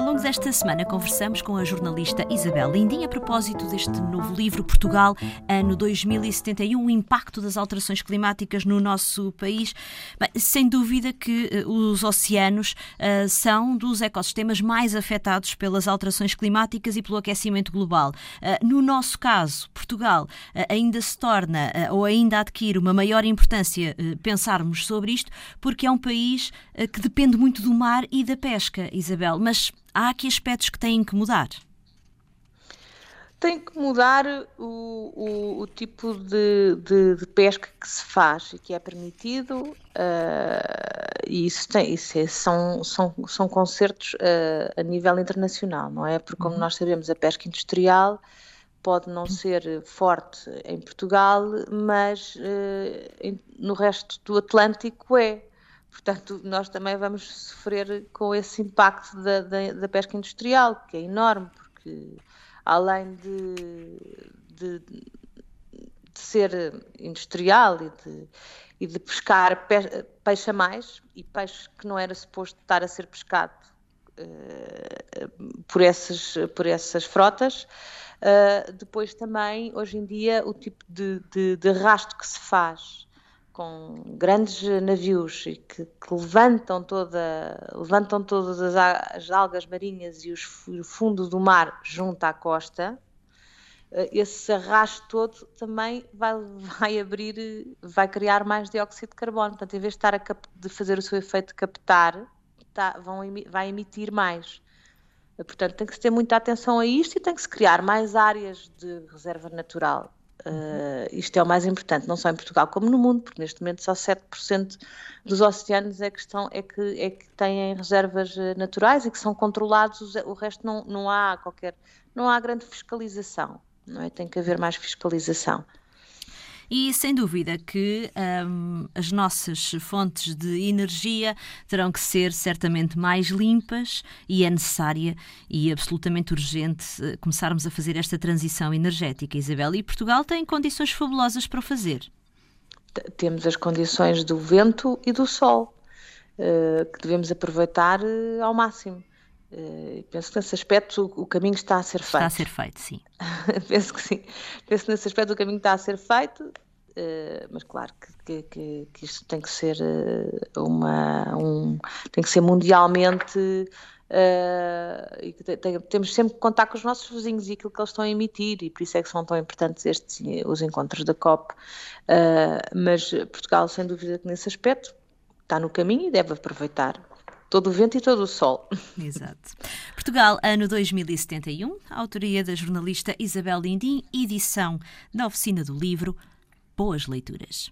Amigos, esta semana conversamos com a jornalista Isabel Lindim a propósito deste novo livro Portugal, ano 2071, o impacto das alterações climáticas no nosso país. Bem, sem dúvida que uh, os oceanos uh, são dos ecossistemas mais afetados pelas alterações climáticas e pelo aquecimento global. Uh, no nosso caso, Portugal ainda se torna ou ainda adquire uma maior importância pensarmos sobre isto, porque é um país que depende muito do mar e da pesca, Isabel. Mas há aqui aspectos que têm que mudar. Tem que mudar o, o, o tipo de, de, de, pesca que se faz e que é permitido, uh, e isso, tem, isso é, são, são, são concertos uh, a nível internacional, não é? Porque, como uhum. nós sabemos, a pesca industrial pode não ser forte em Portugal, mas uh, no resto do Atlântico é. Portanto, nós também vamos sofrer com esse impacto da, da, da pesca industrial, que é enorme, porque além de, de, de ser industrial e de, e de pescar pe, peixe a mais, e peixe que não era suposto estar a ser pescado uh, por, essas, por essas frotas, uh, depois também, hoje em dia, o tipo de, de, de rasto que se faz com grandes navios e que, que, levantam, toda, levantam todas as, as algas marinhas e os, o fundo do mar junto à costa, eh, esse arrasto todo também vai, vai abrir, vai criar mais dióxido de carbono. Portanto, em vez de, estar a de fazer o seu efeito de captar, tá, vão, vai emitir mais. Portanto, tem que se ter muita atenção a isto e tem que se criar mais áreas de reserva natural Uh, isto é o mais importante, não só em Portugal como no mundo, porque neste momento só 7% dos oceanos é que, estão, é, que, é que têm reservas eh, naturais e que são controlados, o resto não, não há qualquer, não há grande fiscalização, não é? Tem que haver mais fiscalização. E sem dúvida que um, as nossas fontes de energia terão que ser certamente mais limpas e é necessária e absolutamente urgente eh, começarmos a fazer esta transição energética, Isabel. E Portugal tem condições fabulosas para o fazer. Temos as condições do vento e do sol, uh, que devemos aproveitar uh, ao máximo. Uh, penso que nesse aspecto o, caminho está a ser feito. Está a ser feito, sim. penso que sim. Penso que nesse aspecto o caminho está a ser feito, uh, mas claro que, que, que, isto tem que ser uh, uma. Um, tem que ser mundialmente. e que tem, temos sempre que contar com os nossos vizinhos e aquilo que eles estão a emitir, e por isso é que são tão importantes estes os encontros da COP. mas Portugal, sem dúvida, que nesse aspecto está no caminho e deve aproveitar todo o vento e todo o sol. Exato. Portugal, ano 2071, autoria da jornalista Isabel Lindim, edição da Oficina do Livro. Boas leituras.